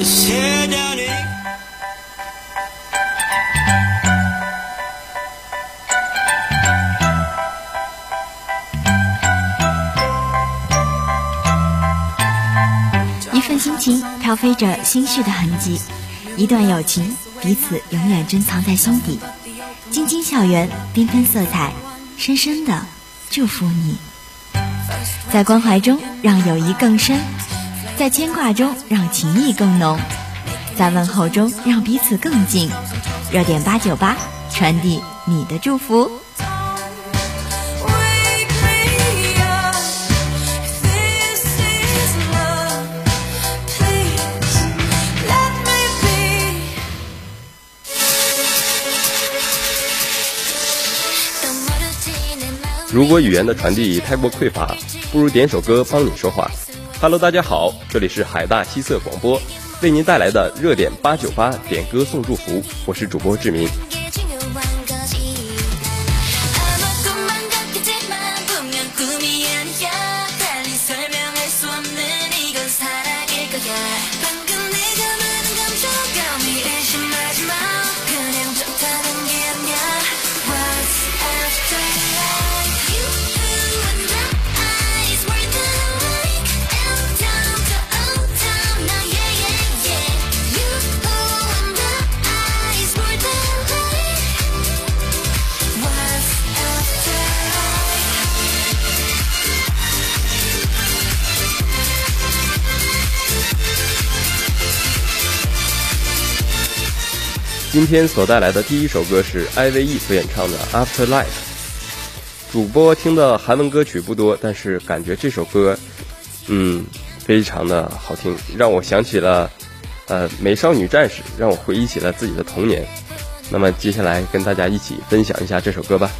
一份心情飘飞着心绪的痕迹，一段友情彼此永远珍藏在心底。晶晶校园缤纷色彩，深深的祝福你，在关怀中让友谊更深。在牵挂中让情谊更浓，在问候中让彼此更近。热点八九八，传递你的祝福。如果语言的传递太过匮乏，不如点首歌帮你说话。Hello，大家好，这里是海大西色广播，为您带来的热点八九八点歌送祝福，我是主播志明。今天所带来的第一首歌是 IVE 所演唱的《Afterlife》。主播听的韩文歌曲不多，但是感觉这首歌，嗯，非常的好听，让我想起了，呃，美少女战士，让我回忆起了自己的童年。那么接下来跟大家一起分享一下这首歌吧。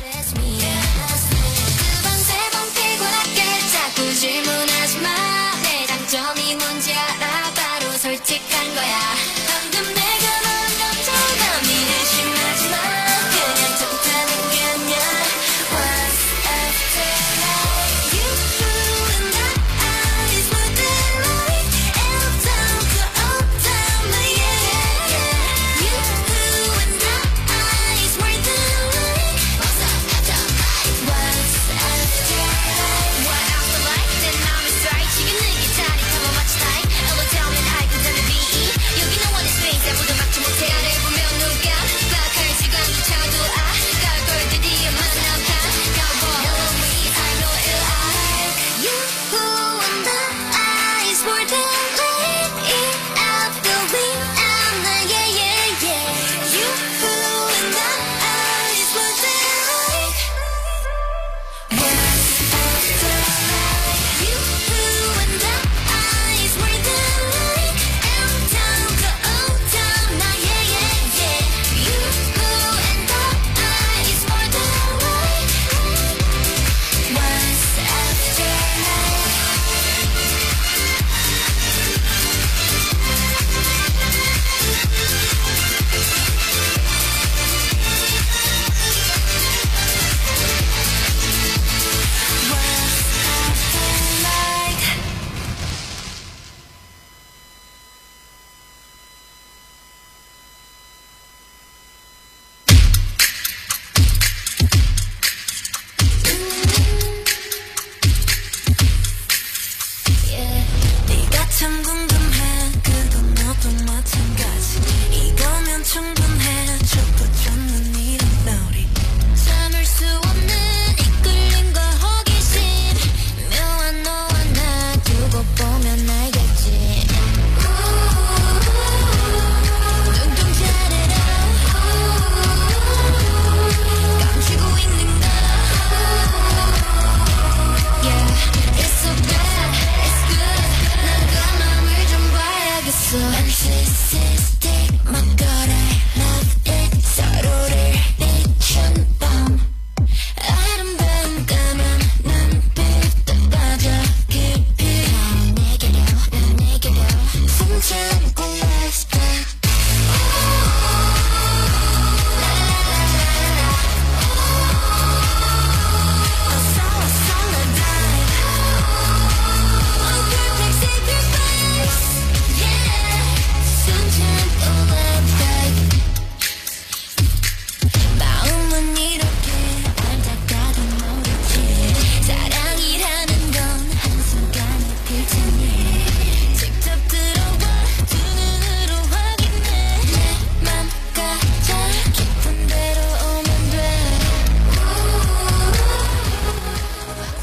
참 궁금해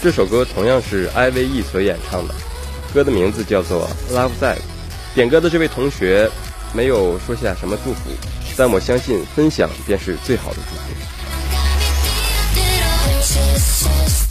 这首歌同样是 I V E 所演唱的，歌的名字叫做《Love Song》。点歌的这位同学没有说下什么祝福，但我相信分享便是最好的祝福。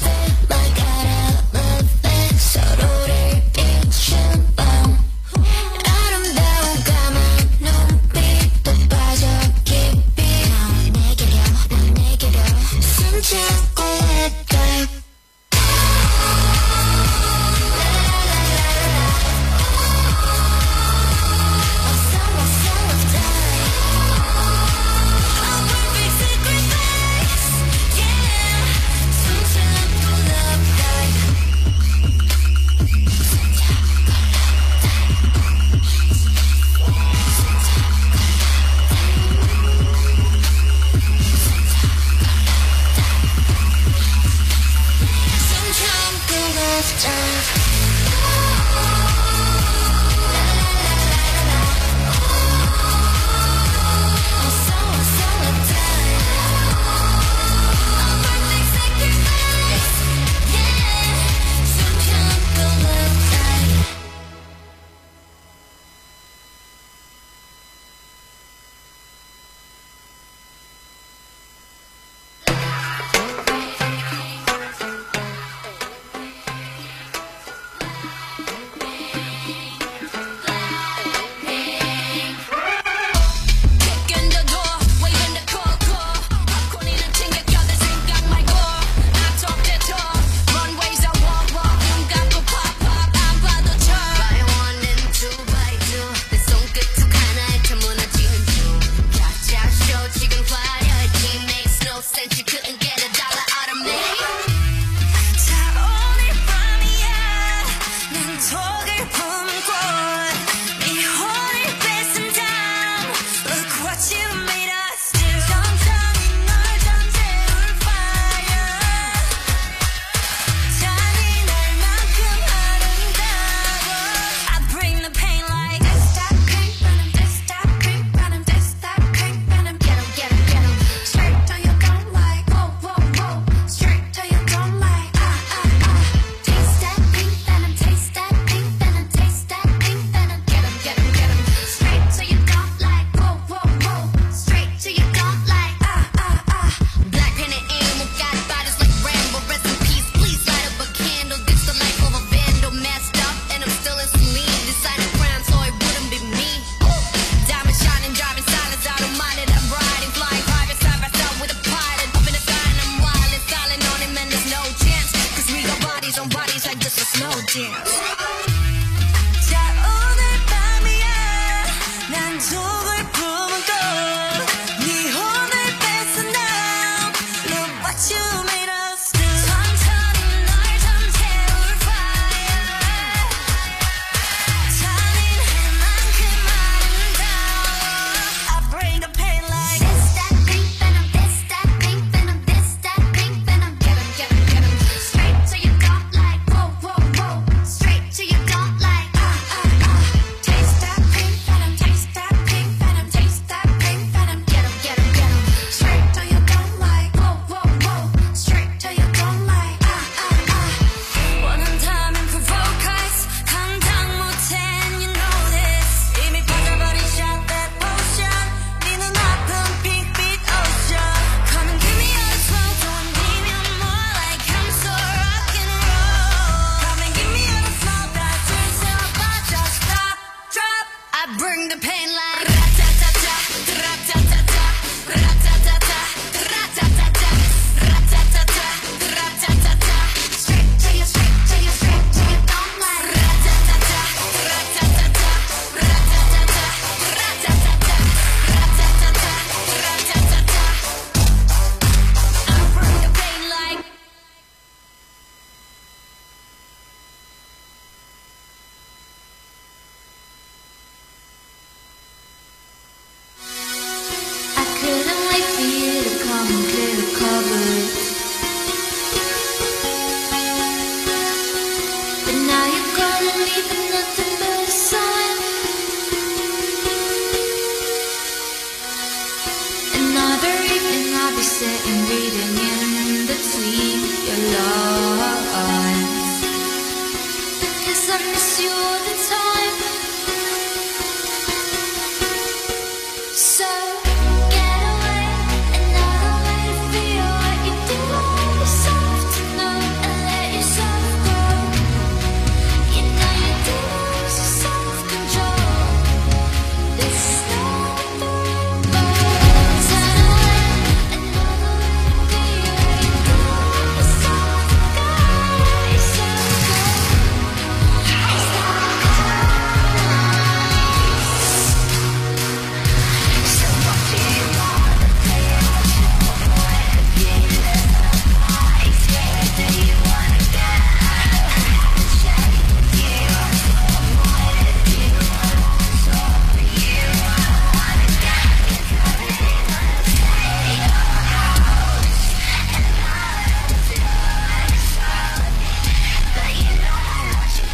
leaving nothing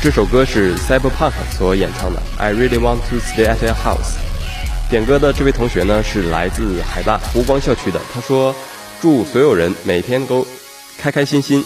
这首歌是 Cyberpunk 所演唱的 I really want to stay at your house。点歌的这位同学呢，是来自海大湖光校区的，他说：祝所有人每天都开开心心。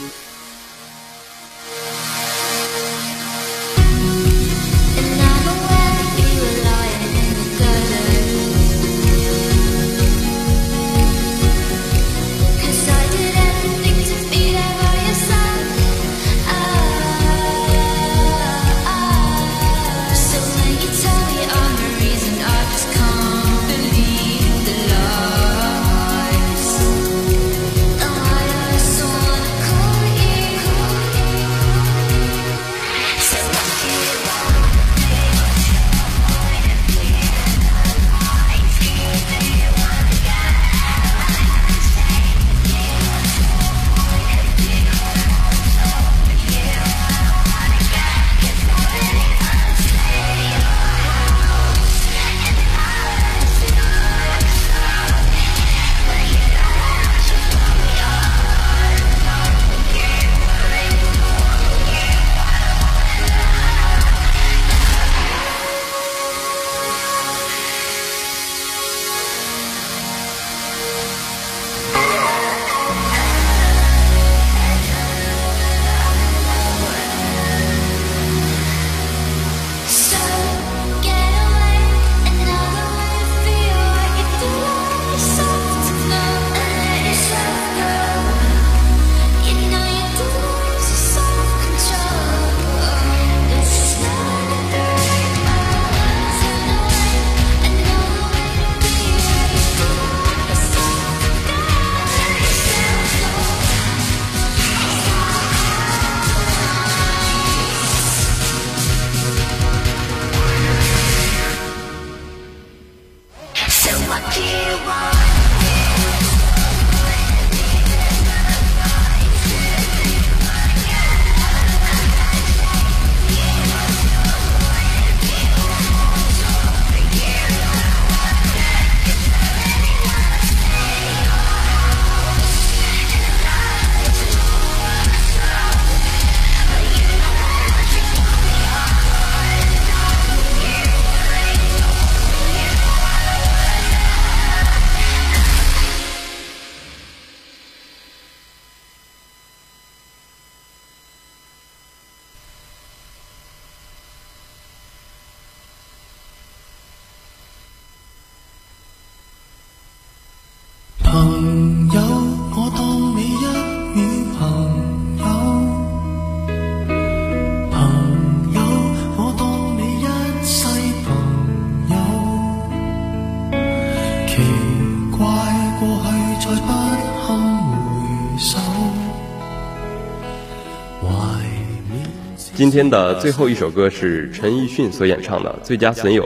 天的最后一首歌是陈奕迅所演唱的《最佳损友》。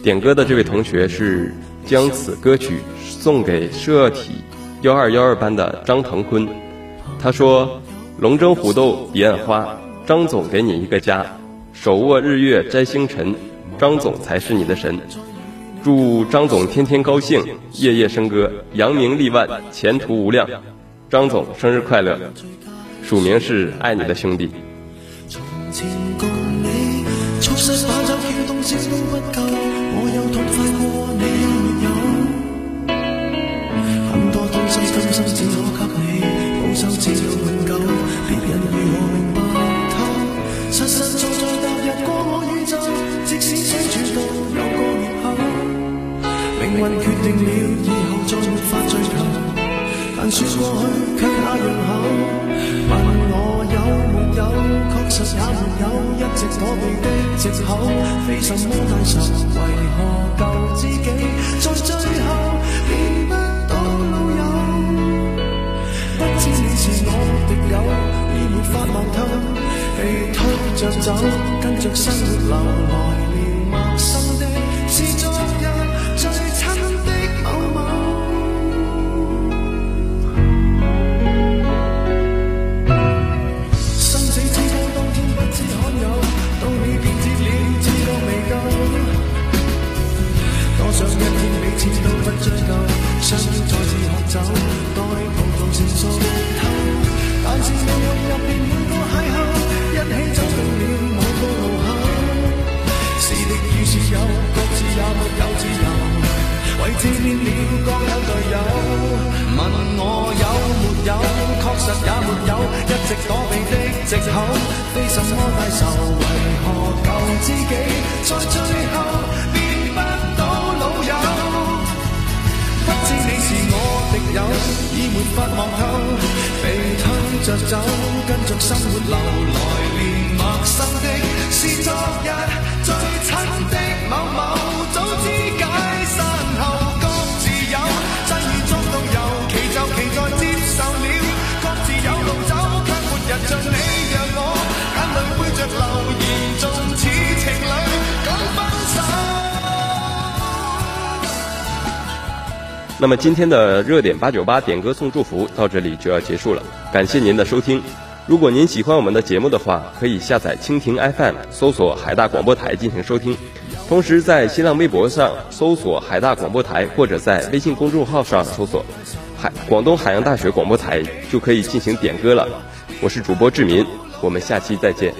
点歌的这位同学是将此歌曲送给社体幺二幺二班的张腾坤。他说：“龙争虎斗彼岸花，张总给你一个家；手握日月摘星辰，张总才是你的神。祝张总天天高兴，夜夜笙歌，扬名立万，前途无量。张总生日快乐！署名是爱你的兄弟。”决定了，以后再没法追求。但说过去却那样厚，问我有没有，确实也没有，一直躲避的藉口，非什么大仇，为何旧知己在最后变不到老友？不知你是我敌友，已没法望透，被拖着走，跟着生活流，来年陌生的。其实也没有一直躲避的借口，非什么大仇，为何旧知己在最后变不到老友？不知你是我敌友，已没法望透，被吞着走，跟着生活流，来年陌生的，是昨日最亲的。那么今天的热点八九八点歌送祝福到这里就要结束了，感谢您的收听。如果您喜欢我们的节目的话，可以下载蜻蜓 FM，搜索海大广播台进行收听。同时在新浪微博上搜索海大广播台，或者在微信公众号上搜索海广东海洋大学广播台，就可以进行点歌了。我是主播志民，我们下期再见。